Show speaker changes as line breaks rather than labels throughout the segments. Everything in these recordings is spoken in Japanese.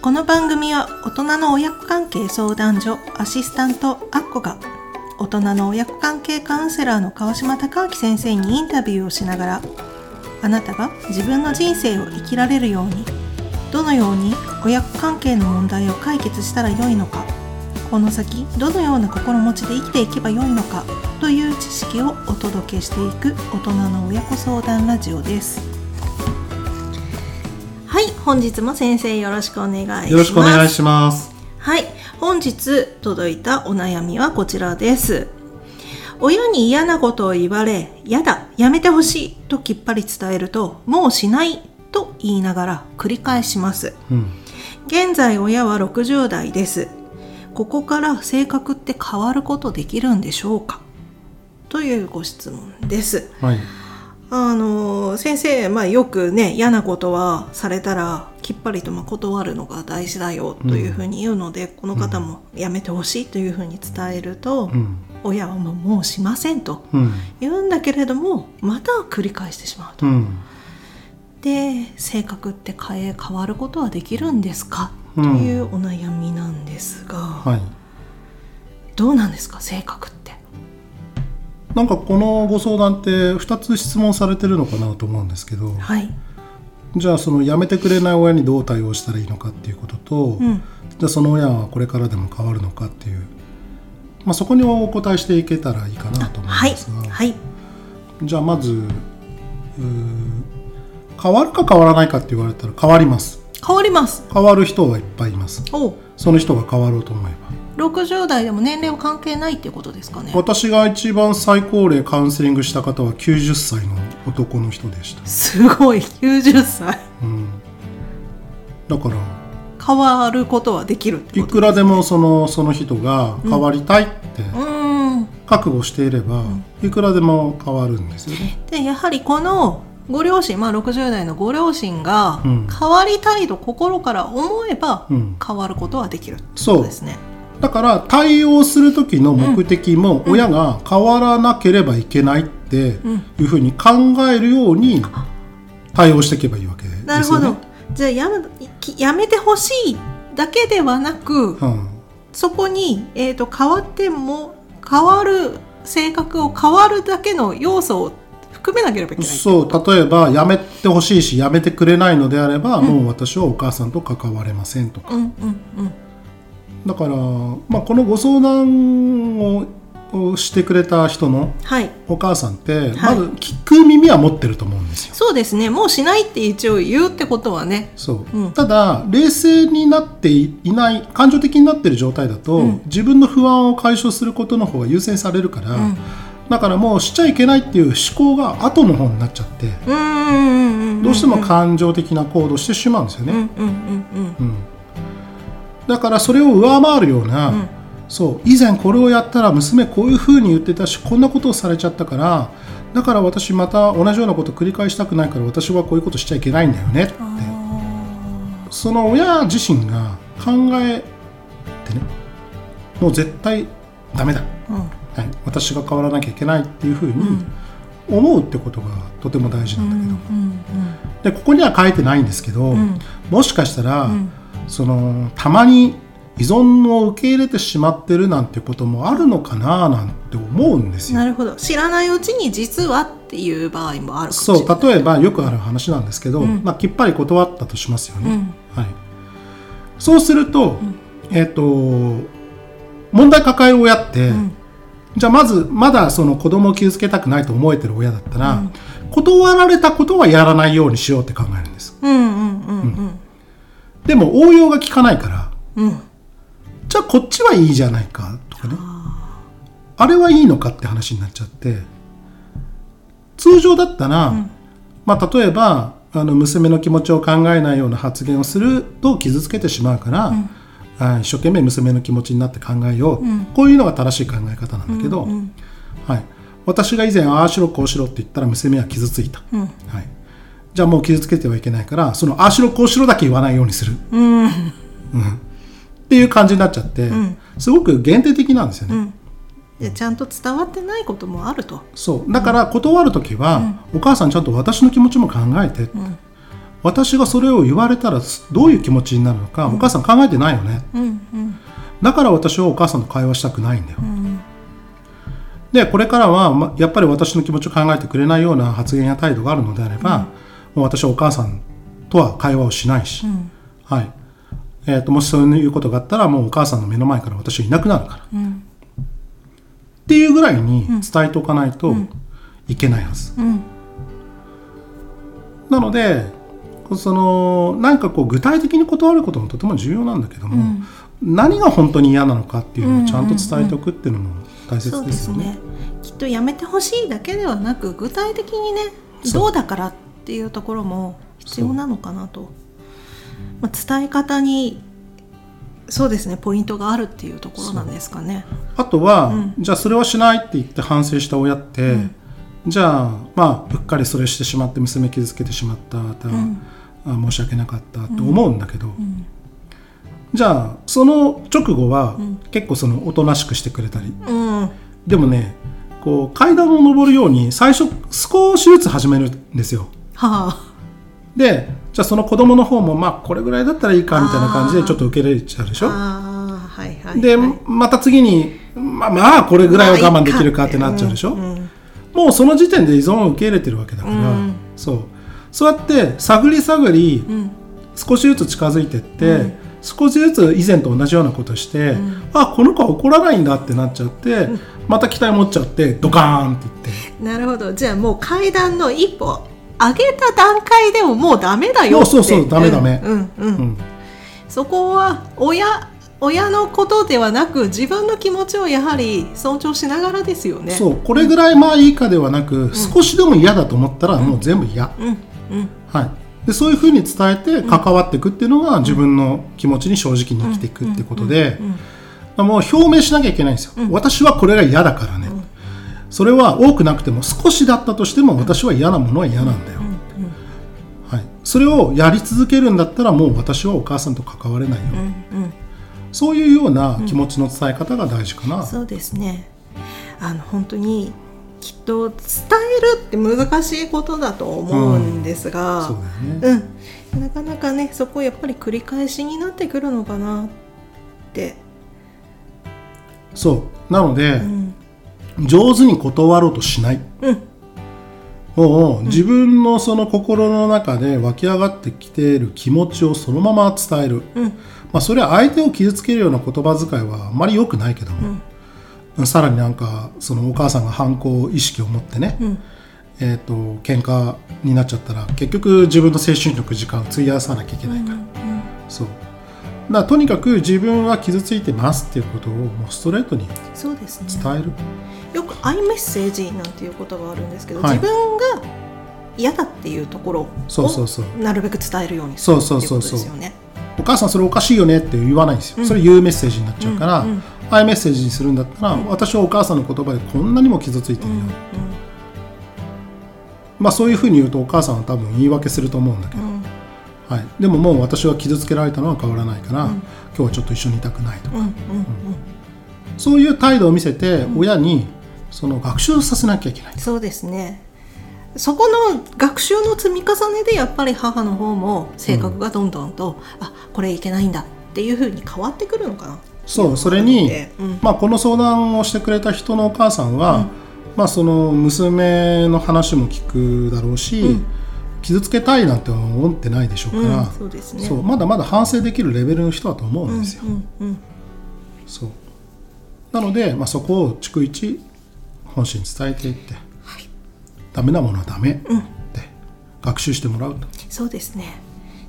この番組は大人の親子関係相談所アシスタントアッコが大人の親子関係カウンセラーの川島隆明先生にインタビューをしながらあなたが自分の人生を生きられるようにどのように親子関係の問題を解決したらよいのかこの先どのような心持ちで生きていけばよいのかという知識をお届けしていく大人の親子相談ラジオです。本日も先生よろしくお願いします。
よろしくお願いします。
はい。本日届いたお悩みはこちらです。親に嫌なことを言われ「やだやめてほしい」ときっぱり伝えると「もうしない」と言いながら繰り返します。
うん。
現在親は60代です。ここから性格って変わることできるんでしょうか？というご質問です。
はい。
あの先生、まあ、よくね嫌なことはされたらきっぱりとまあ断るのが大事だよというふうに言うので、この方もやめてほしいというふうに伝えると、
うん。
親はもうもうしませんと
うん。
言うんだけれどもまた繰り返してしまうと。
うん。
で性格って変え変わることはできるんですか、
うん
というお悩みなんですが、
はい。
どうなんですか？性格って。
なんかこのご相談って2つ質問されてるのかなと思うんですけど、
はい、
じゃあその辞めてくれない親にどう対応したらいいのかっていうことと、
うん。
じゃあその親はこれからでも変わるのかっていう、まあ、そこにお答えしていけたらいいかなと思
はい
うんですが、
はい。
じゃあまず変わるか変わらないかって言われたら変わります。
変わります。
変わる人はいっぱいいます。
お。
その人が変わろうと思えば
60代でも年齢は関係ないっていうことですかね？
私が一番最高齢カウンセリングした方は90歳の男の人でした、
すごい。90歳。
うん、だから
変わることはできるって
いくらでもそのその人が変わりたいって覚悟していれば、いくらでも変わるんですよね。
でやはりこのご両親まあ60代のご両親が
うん。
変わりたいと心から思えば
うん。
変わることはできる
そう
とですね。
だから対応する時の目的も親が変わらなければいけないっていうふうに考えるように対応していけばいいわけですよね。
なるほど。じゃあややめてほしいだけではなく、
うん。
そこに、えー、と変わっても変わる性格を変わるだけの要素を含めなければいけない。
そう。例えばやめてほしいしやめてくれないのであれば、もう私はお母さんと関われませんとか。
うんうんうん
だから、まあ、このご相談ををしてくれた人の
はい。
お母さんって、
はい
まず聞く耳は持ってると思うんですよ。
そうですね。もうしないって一応言うってことはね。
そう
うん
ただ冷静になっていない感情的になってる状態だと、
うん
自分の不安を解消することの方が優先されるから、
うん
だからもうしちゃいけないっていう思考が後の方になっちゃって。どうしても感情的な行動をしてしまうんですよね。だからそれを上回るような、
ん。
そう以前これをやったら娘こういうふうに言ってたしこんなことをされちゃったからだから私また同じようなこと繰り返したくないから私はこういうことしちゃいけないんだよねって。その親自身が考えてねもう絶対ダメだ、
うん。
はい、私が変わらなきゃいけないっていうふうに思うってことがとても大事なんだけど、
うん
でここには書いてないんですけど、
ん。
もしかしたら、
ん
そのたまに依存を受け入れてしまってるなんてこともあるのかななんて思うんですよ。
なるほど。知らないうちに実はっていう場合もあるかもし
そ
れない。
う例えばよくある話なんですけど、
ん
まあ、きっぱり断ったとしますよね。
うん
はい、そうすると,、えっと問題抱える親って、
ん
じゃあまずまだその子供を傷つけたくないと思えてる親だったら、断られたことはやらないようにしようって考えるんです。
うんうんうんうん
でも応用が効かないから。
うん。
じゃあこっちはいいじゃないか。とかね。あれはいいのかって話になっちゃって。通常だったら、まあ、例えばあの娘の気持ちを考えないような発言をすると傷つけてしまうから、あ一生懸命娘の気持ちになって考えよう、こういうのが正しい考え方なんだけど、はい、私が以前ああしろこうしろって言ったら娘は傷ついた、はい、じゃあもう傷つけてはいけないからそのああしろこうしろだけ言わないようにする、
うん。
っていう感じになっちゃって、すごく限定的なんですよね。
でちゃんと伝わってないこともあると。
そう。だから断る時は、お母さんちゃんと私の気持ちも考えて、私がそれを言われたらどういう気持ちになるのか、お母さん考えてないよね。
うんうん。
だから私はお母さんと会話したくないんだよ、
うん。
でこれからは、まやっぱり私の気持ちを考えてくれないような発言や態度があるのであれば、私はお母さんとは会話をしないし、
うん。
はい。えー、ともしそういうことがあったらもうお母さんの目の前から私はいなくなるから。っ
うん。
ていうぐらいに伝えておかないといけないはず、
うん。
なのでそのなんかこう具体的に断ることもとても重要なんだけども、何が本当に嫌なのかっていうのをちゃんと伝えておくっていうのも大切でよね。
ね。きっとやめてほしいだけではなく具体的にねどうだからっていうところも必要なのかなと、まあ、伝え方にそうですねポイントがあるっていうところなんですかね。
あとは、
うん。
じゃあそれはしないって言って反省した親って、
うん。
じゃあまあうっかりそれしてしまって娘傷つけてしまった、
ん。
あ申し訳なかったと思うんだけど、
ん。
じゃあその直後は、
ん。
結構そのおとなしくしてくれたり。
うん。は
でもねこう階段を上るように最初少しずつ始めるんですよ。
あ。
でじゃあその子供の方もまあこれぐらいだったらいいかみたいな感じでちょっと受け入れちゃうでしょ？
はいはい
で、
はい。
また次にまあまあこれぐらいは我慢できるかってなっちゃうでしょ？
うんうん。
もうその時点で依存を受け入れてるわけだから、
うん。
そう。そうやって探り探り
うん。
少しずつ近づいてって、
うん。
少しずつ以前と同じようなことをして、
ん。
あこの子は怒らないんだってなっちゃって、また期待持っちゃってドカーンって言って。
なるほど。じゃあもう階段の一歩上げた段階でももうダメだよって。
そうそうダメダメ。
うんうんうん。
うん。
そこは親親のことではなく自分の気持ちをやはり尊重しながらですよね。
そうこれぐらいまあいいかではなく、少しでも嫌だと思ったらもう全部嫌、
うんうん
はい、でそういうふうに伝えて関わっていくっていうのが自分の気持ちに正直に生きていくってことで、もう表明しなきゃいけないんですよ、私はこれが嫌だからね、それは多くなくても少しだったとしても私は嫌なものは嫌なんだよ、はい、それをやり続けるんだったらもう私はお母さんと関われないよ、
うんうん。
そういうような気持ちの伝え方が大事かな、
そうですね。あの本当にきっと伝えるって難しいことだと思うんですが、
そうだよね、
うん、なかなかねそこやっぱり繰り返しになってくるのかなって、
そう。なので、
うん
上手に断ろうとしない。
うん。
もう自分のその心の中で湧き上がってきている気持ちをそのまま伝える、
うん。
まあ、それは相手を傷つけるような言葉遣いはあまり良くないけども、さらになんかそのお母さんが反抗意識を持ってね、
うん。
えー、と喧嘩になっちゃったら結局自分の精神力時間を費やさなきゃいけないから、そう。だからとにかく自分は傷ついてますっていうことをもうストレートに
そうですね。
伝える、
よく「アイメッセージ」なんていう言葉があるんですけど、
はい。
自分が嫌だっていうところをなるべく伝えるようにす
そう
るっていううこ
そそうそう
とですよね。
お母さんそれおかしいよねって言わないんですよ、それ言うメッセージになっちゃうから、
うんうん。
アイメッセージにするんだったら、私はお母さんの言葉でこんなにも傷ついてるよ、まあそういうふうに言うとお母さんは多分言い訳すると思うんだけど、
うん。
はい、でももう私は傷つけられたのは変わらないから、今日はちょっと一緒にいたくないとか、
うんうん
そういう態度を見せて親にその学習させなきゃいけない、
そうですね。そこの学習の積み重ねでやっぱり母の方も性格がどんどんと、あこれいけないんだっていうふうに変わってくるのかな。
そうそれに、
うん。
まあ、この相談をしてくれた人のお母さんは、まあ、その娘の話も聞くだろうし、
うん。
傷つけたいなんて思ってないでしょうから、
うんそうですね。
そうまだまだ反省できるレベルの人だと思うんですよ。
うんうん。
そう。なので、まあ、そこを逐一本心に伝えていって、ダメなものはダメって学習してもらうと、
そうですね。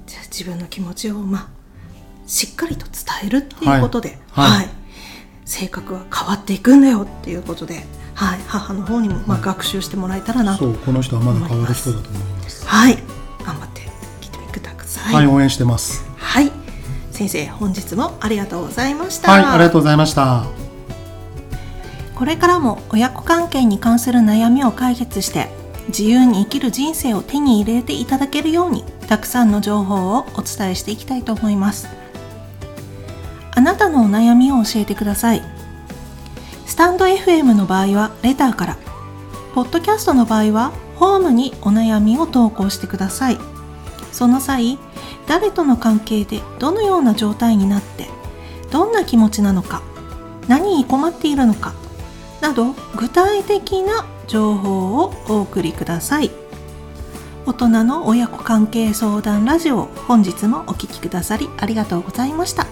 じゃあ自分の気持ちをまあしっかりと伝えるっていうことで、
はい。はい。
性格は変わっていくんだよっていうことで、はい、母の方にもまあ学習してもらえたらなと
そうこの人はまだ変わる人だと思います。
はい。頑張って聞いてみてください。
はい、応援してます。
はい、先生本日もありがとうございました。
はい、ありがとうございました。
これからも親子関係に関する悩みを解決して自由に生きる人生を手に入れていただけるようにたくさんの情報をお伝えしていきたいと思います。あなたのお悩みを教えてください。スタンド FM の場合はレターから、ポッドキャストの場合はホームにお悩みを投稿してください。その際誰との関係でどのような状態になってどんな気持ちなのか何に困っているのかなど具体的な情報をお送りください。大人の親子関係相談ラジオ本日もお聴きくださりありがとうございました。